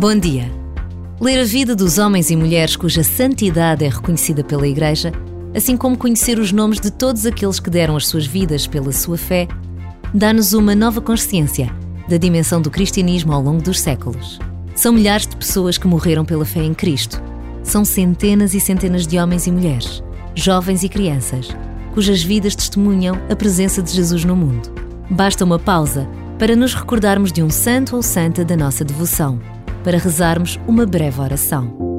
Bom dia. Ler a vida dos homens e mulheres cuja santidade é reconhecida pela Igreja, assim como conhecer os nomes de todos aqueles que deram as suas vidas pela sua fé, dá-nos uma nova consciência da dimensão do cristianismo ao longo dos séculos. São milhares de pessoas que morreram pela fé em Cristo. São centenas e centenas de homens e mulheres, jovens e crianças, cujas vidas testemunham a presença de Jesus no mundo. Basta uma pausa para nos recordarmos de um santo ou santa da nossa devoção, para rezarmos uma breve oração.